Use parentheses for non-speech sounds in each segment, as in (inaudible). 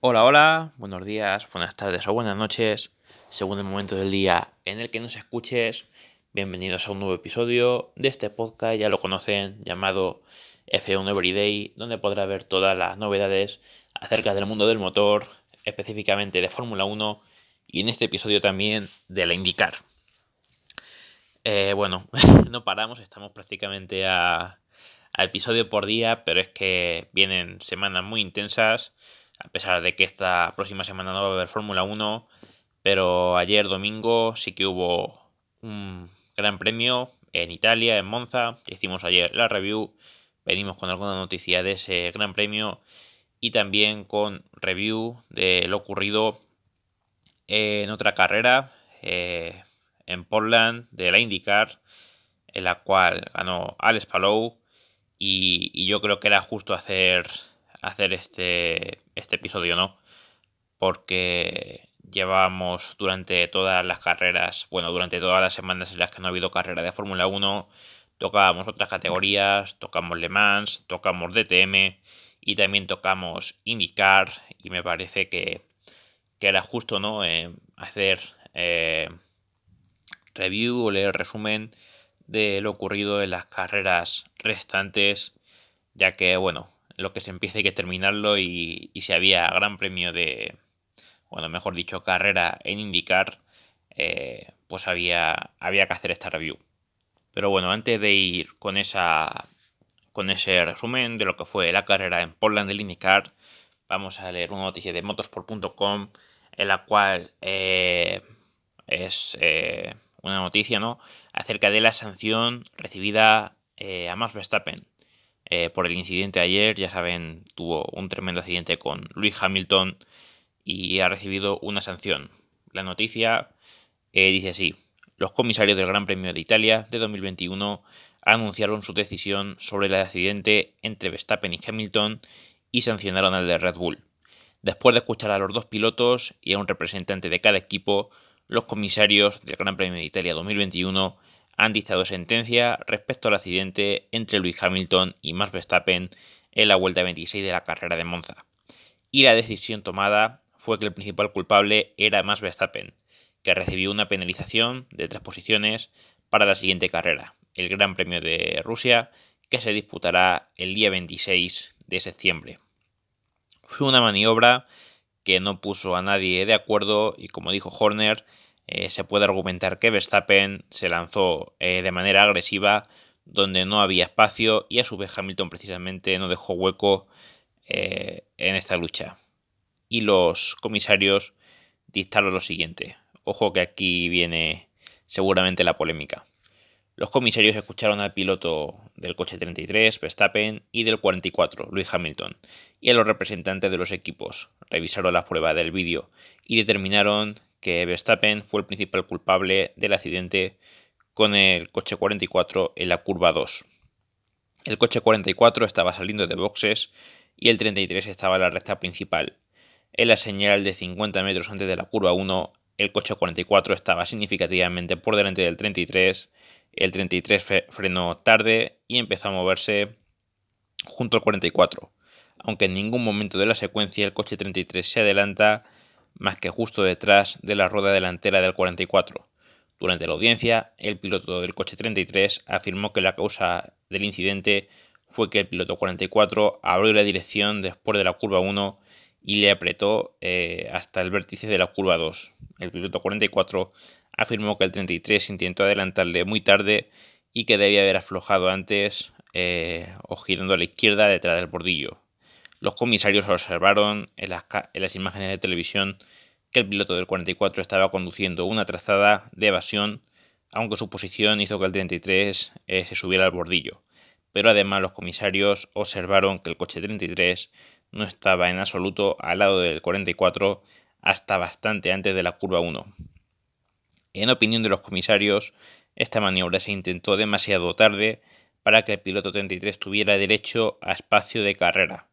Hola, hola, buenos días, buenas tardes o buenas noches, según el momento del día en el que nos escuches. Bienvenidos a un nuevo episodio de este podcast, ya lo conocen, llamado F1 Everyday, donde podrá ver todas las novedades acerca del mundo del motor, específicamente de Fórmula 1 y en este episodio también de la IndyCar. Eh, bueno, (laughs) no paramos, estamos prácticamente a, a episodio por día, pero es que vienen semanas muy intensas a pesar de que esta próxima semana no va a haber Fórmula 1, pero ayer domingo sí que hubo un gran premio en Italia, en Monza, hicimos ayer la review, venimos con alguna noticia de ese gran premio y también con review de lo ocurrido en otra carrera eh, en Portland de la IndyCar, en la cual ganó Alex Palou y, y yo creo que era justo hacer hacer este, este episodio, ¿no? Porque llevamos durante todas las carreras, bueno, durante todas las semanas en las que no ha habido carrera de Fórmula 1, tocábamos otras categorías, tocamos Le Mans, tocamos DTM y también tocamos IndyCar y me parece que, que era justo, ¿no? Eh, hacer eh, review o leer resumen de lo ocurrido en las carreras restantes, ya que, bueno, lo que se empieza hay que terminarlo y, si había gran premio de, bueno, mejor dicho, carrera en indicar, eh, pues había, había que hacer esta review. Pero bueno, antes de ir con esa con ese resumen de lo que fue la carrera en Portland del IndyCar, vamos a leer una noticia de motorsport.com en la cual eh, es eh, una noticia ¿no? acerca de la sanción recibida a Max Verstappen eh, por el incidente ayer. Ya saben, tuvo un tremendo accidente con Luis Hamilton y ha recibido una sanción. La noticia eh, dice así. Los comisarios del Gran Premio de Italia de 2021 anunciaron su decisión sobre el accidente entre Verstappen y Hamilton y sancionaron al de Red Bull. Después de escuchar a los dos pilotos y a un representante de cada equipo, los comisarios del Gran Premio de Italia 2021 han dictado sentencia respecto al accidente entre Lewis Hamilton y Max Verstappen en la vuelta 26 de la carrera de Monza. Y la decisión tomada fue que el principal culpable era Max Verstappen, que recibió una penalización de tres posiciones para la siguiente carrera, el Gran Premio de Rusia, que se disputará el día 26 de septiembre. Fue una maniobra que no puso a nadie de acuerdo y como dijo Horner, eh, se puede argumentar que Verstappen se lanzó eh, de manera agresiva donde no había espacio y a su vez Hamilton precisamente no dejó hueco eh, en esta lucha. Y los comisarios dictaron lo siguiente. Ojo que aquí viene seguramente la polémica. Los comisarios escucharon al piloto del coche 33, Verstappen, y del 44, Lewis Hamilton, y a los representantes de los equipos. Revisaron las pruebas del vídeo y determinaron que Verstappen fue el principal culpable del accidente con el coche 44 en la curva 2. El coche 44 estaba saliendo de boxes y el 33 estaba en la recta principal. En la señal de 50 metros antes de la curva 1, el coche 44 estaba significativamente por delante del 33. El 33 frenó tarde y empezó a moverse junto al 44. Aunque en ningún momento de la secuencia el coche 33 se adelanta más que justo detrás de la rueda delantera del 44. Durante la audiencia, el piloto del coche 33 afirmó que la causa del incidente fue que el piloto 44 abrió la dirección después de la curva 1 y le apretó eh, hasta el vértice de la curva 2. El piloto 44 afirmó que el 33 intentó adelantarle muy tarde y que debía haber aflojado antes eh, o girando a la izquierda detrás del bordillo. Los comisarios observaron en las, imágenes de televisión que el piloto del 44 estaba conduciendo una trazada de evasión, aunque su posición hizo que el 33 eh, se subiera al bordillo. Pero además los comisarios observaron que el coche 33 no estaba en absoluto al lado del 44 hasta bastante antes de la curva 1. En opinión de los comisarios, esta maniobra se intentó demasiado tarde para que el piloto 33 tuviera derecho a espacio de carrera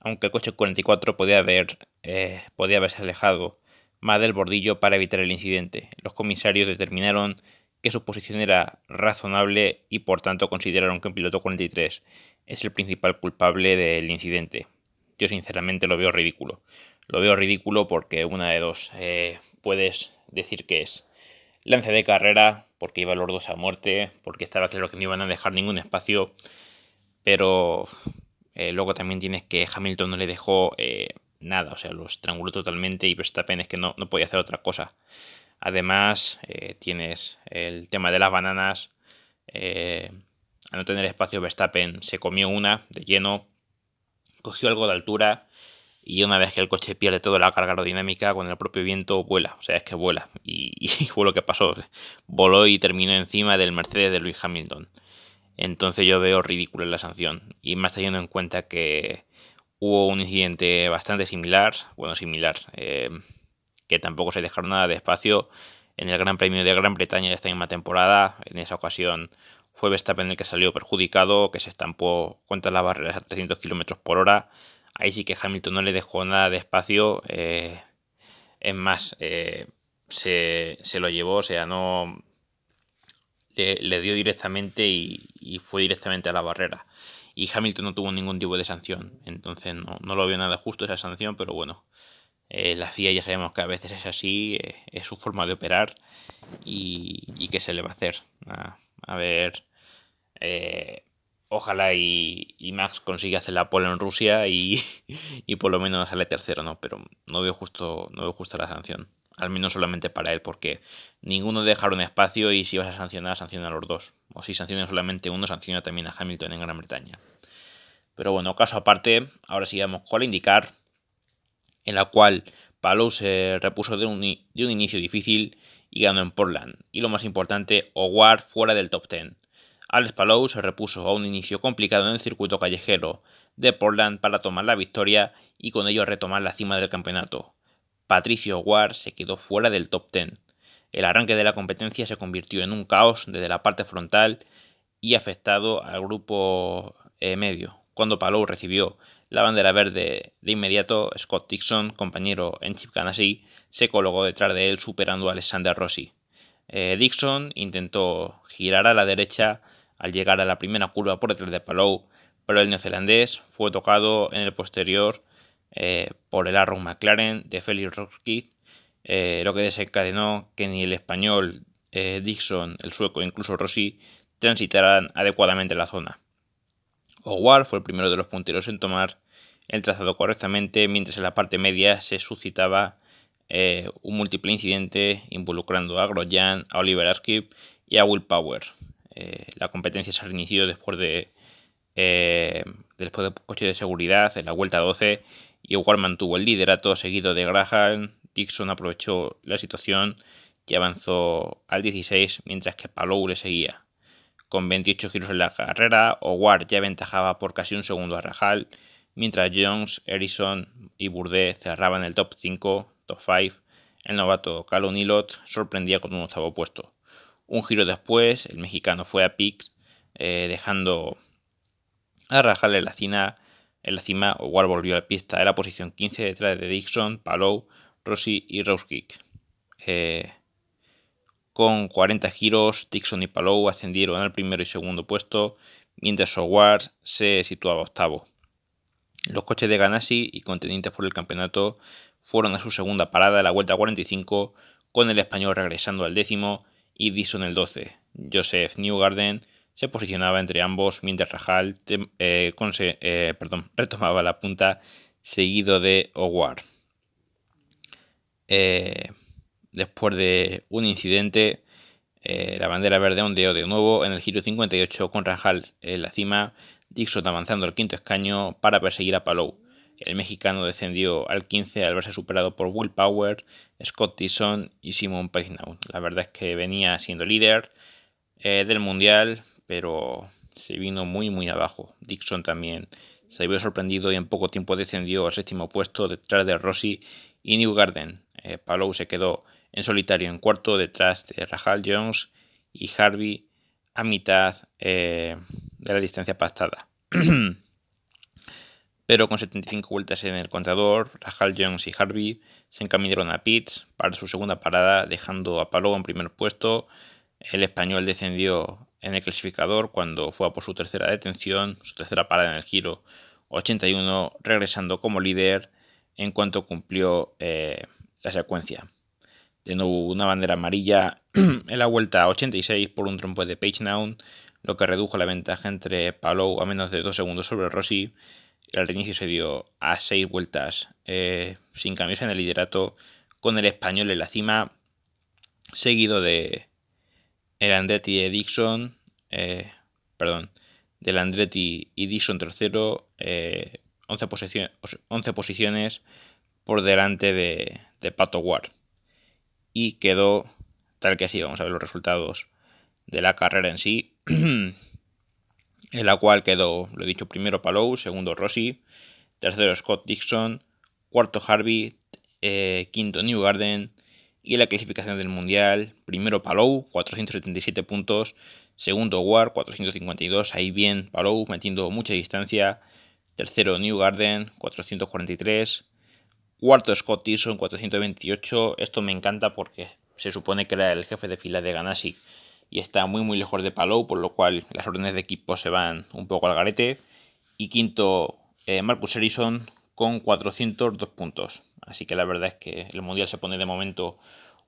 aunque el coche 44 podía, haber, eh, haberse alejado más del bordillo para evitar el incidente. Los comisarios determinaron que su posición era razonable y por tanto consideraron que el piloto 43 es el principal culpable del incidente. Yo sinceramente lo veo ridículo. lo veo ridículo porque una de dos. Eh, puedes decir que es lance de carrera, porque iba los dos a muerte, porque estaba claro que no iban a dejar ningún espacio, pero eh, luego también tienes que Hamilton no le dejó eh, nada, o sea, lo estranguló totalmente y Verstappen es que no, no podía hacer otra cosa. Además, tienes el tema de las bananas. al no tener espacio, Verstappen se comió una de lleno, cogió algo de altura y una vez que el coche pierde toda la carga aerodinámica con el propio viento vuela, o sea, es que vuela. Y, (laughs) fue lo que pasó. Voló y terminó encima del Mercedes de Lewis Hamilton. Entonces yo veo ridículo la sanción. Y más teniendo en cuenta que hubo un incidente bastante similar, bueno, similar, eh, que tampoco se dejaron nada de espacio en el Gran Premio de Gran Bretaña de esta misma temporada. En esa ocasión fue Verstappen el que salió perjudicado, que se estampó contra las barreras a 300 km por hora Ahí sí que Hamilton no le dejó nada de espacio. Eh, es más, eh, se, lo llevó, o sea, no le, dio directamente y, fue directamente a la barrera. Y Hamilton no tuvo ningún tipo de sanción. Entonces no, lo veo nada justo esa sanción, pero bueno. Eh, la FIA ya sabemos que a veces es así, es su forma de operar y, y qué se le va a hacer. a ver, ojalá y, Max consiga hacer la pole en Rusia (laughs) y, por lo menos sale tercero, ¿no? Pero no veo justo, no veo justa la sanción. Al menos solamente para él, porque ninguno dejaron espacio y si vas a sancionar, sanciona a los dos. O si sanciona solamente uno, sanciona también a Hamilton en Gran Bretaña. Pero bueno, caso aparte, ahora sigamos con la indicar, en la cual Palou se repuso de un, de un inicio difícil y ganó en Portland. Y lo más importante, Howard fuera del top 10 Alex Palou se repuso a un inicio complicado en el circuito callejero de Portland para tomar la victoria y con ello retomar la cima del campeonato. Patricio Ward se quedó fuera del top 10. El arranque de la competencia se convirtió en un caos desde la parte frontal y afectado al grupo eh, medio. Cuando Palou recibió la bandera verde de inmediato, Scott Dixon, compañero en Chip Ganassi, se colocó detrás de él superando a Alexander Rossi. Eh, Dixon intentó girar a la derecha al llegar a la primera curva por detrás de Palou, pero el neozelandés fue tocado en el posterior eh, por el Arrow McLaren de Felix Roski, eh, lo que desencadenó que ni el español eh, Dixon, el sueco e incluso Rossi transitaran adecuadamente la zona. Howard fue el primero de los punteros en tomar el trazado correctamente, mientras en la parte media se suscitaba un múltiple incidente involucrando a Grosjean, a Oliver Askip y a Will Power. La competencia se reinició después de eh, después del coche de seguridad en la vuelta 12 y Howard mantuvo el liderato seguido de Graham. Dixon aprovechó la situación y avanzó al 16 mientras que Palou le seguía. Con 28 giros en la carrera, Howard ya aventajaba por casi un segundo a Rajal, mientras Jones, Harrison y Bourdais cerraban el top 5, top 5. El novato Calum Nilot sorprendía con un octavo puesto. Un giro después, el mexicano fue a Pix, eh, dejando a rajarle la cima. En la cima, Howard volvió a la pista de la posición 15 detrás de Dixon, Palou, Rossi y Rauskick. Eh, con 40 giros, Dixon y Palou ascendieron al primero y segundo puesto, mientras Howard se situaba octavo. Los coches de Ganassi y contendientes por el campeonato fueron a su segunda parada en la vuelta 45, con el español regresando al décimo y Dixon el 12. Joseph Newgarden se posicionaba entre ambos mientras Rajal eh, eh, (laughs) retomaba la punta seguido de Howard. Eh, después de un incidente, la bandera verde ondeó de nuevo en el giro 58 con Rajal en la cima, Dixon avanzando al quinto escaño para perseguir a Palou. El mexicano descendió al 15 al verse superado por Will Power, Scott Tyson y Simon Pagenaud. La verdad es que venía siendo líder eh, del mundial, pero se vino muy muy abajo. Dixon también se vio sorprendido y en poco tiempo descendió al séptimo puesto detrás de Rossi y Newgarden. Eh, Palou se quedó en solitario en cuarto detrás de Rahal Jones y Harvey a mitad eh, de la distancia pastada. (clears throat) pero con 75 vueltas en el contador, Rahal Jones y Harvey se encaminaron a pits para su segunda parada, dejando a Palou en primer puesto. El español descendió en el clasificador cuando fue a por su tercera detención, su tercera parada en el giro 81, regresando como líder en cuanto cumplió eh, la secuencia. De nuevo, una bandera amarilla (clears throat) en la vuelta 86 por un trompo de Page Noun, lo que redujo la ventaja entre Palou a menos de 2 segundos sobre Rossi. El reinicio se dio a 6 vueltas eh, sin cambios en el liderato, con el español en la cima, seguido de el Andretti y Dixon, eh, perdón, del Andretti y Dixon tercero, 11, 11, posiciones por delante de, de Pato Ward y quedó tal que así. Vamos a ver los resultados de la carrera en sí. (clears throat) en la cual quedó, lo he dicho, primero Palou, segundo Rossi, tercero Scott Dixon, cuarto Harvey, eh, quinto New Garden y la clasificación del mundial, primero Palou, 477 puntos, segundo Ward, 452, ahí bien Palou metiendo mucha distancia, tercero New Garden, 443, Cuarto Scott Dixon 428. Esto me encanta porque se supone que era el jefe de fila de Ganassi y está muy muy lejos de Palou, por lo cual las órdenes de equipo se van un poco al garete. Y quinto eh, Marcus Harrison con 402 puntos. Así que la verdad es que el mundial se pone de momento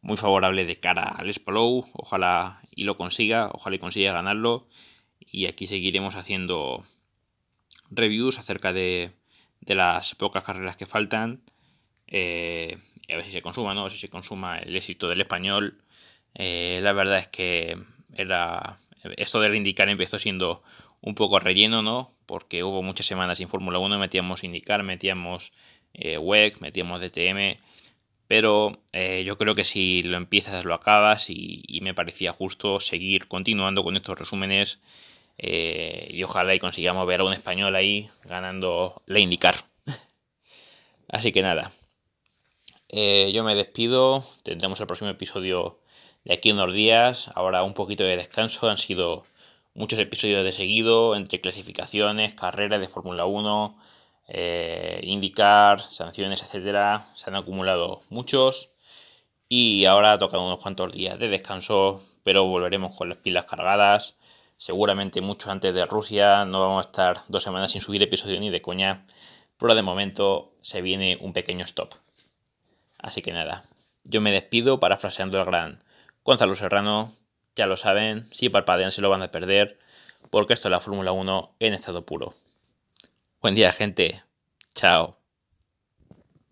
muy favorable de cara al Palou. Ojalá y lo consiga, ojalá y consiga ganarlo. Y aquí seguiremos haciendo reviews acerca de, de las pocas carreras que faltan eh, a ver si se consuma, ¿no? si se consuma el éxito del español. Eh, la verdad es que era. Esto de indicar empezó siendo un poco relleno, ¿no? Porque hubo muchas semanas sin Fórmula 1, metíamos indicar, metíamos eh, WEC, metíamos DTM. Pero eh, yo creo que si lo empiezas, lo acabas y, me parecía justo seguir continuando con estos resúmenes. y ojalá y consigamos ver a un español ahí ganando la indicar. (laughs) Así que nada, eh, yo me despido. Tendremos el próximo episodio de aquí unos días. Ahora un poquito de descanso. Han sido muchos episodios de seguido entre clasificaciones, carreras de Fórmula 1, eh, indicar, sanciones, etcétera. Se han acumulado muchos. Y ahora tocan unos cuantos días de descanso, pero volveremos con las pilas cargadas. Seguramente mucho antes de Rusia. No vamos a estar dos semanas sin subir episodio ni de coña. Pero de momento se viene un pequeño stop. Así que nada, yo me despido parafraseando al gran Gonzalo Serrano. Ya lo saben, si parpadean se lo van a perder, porque esto es la Fórmula 1 en estado puro. Buen día, gente. Chao.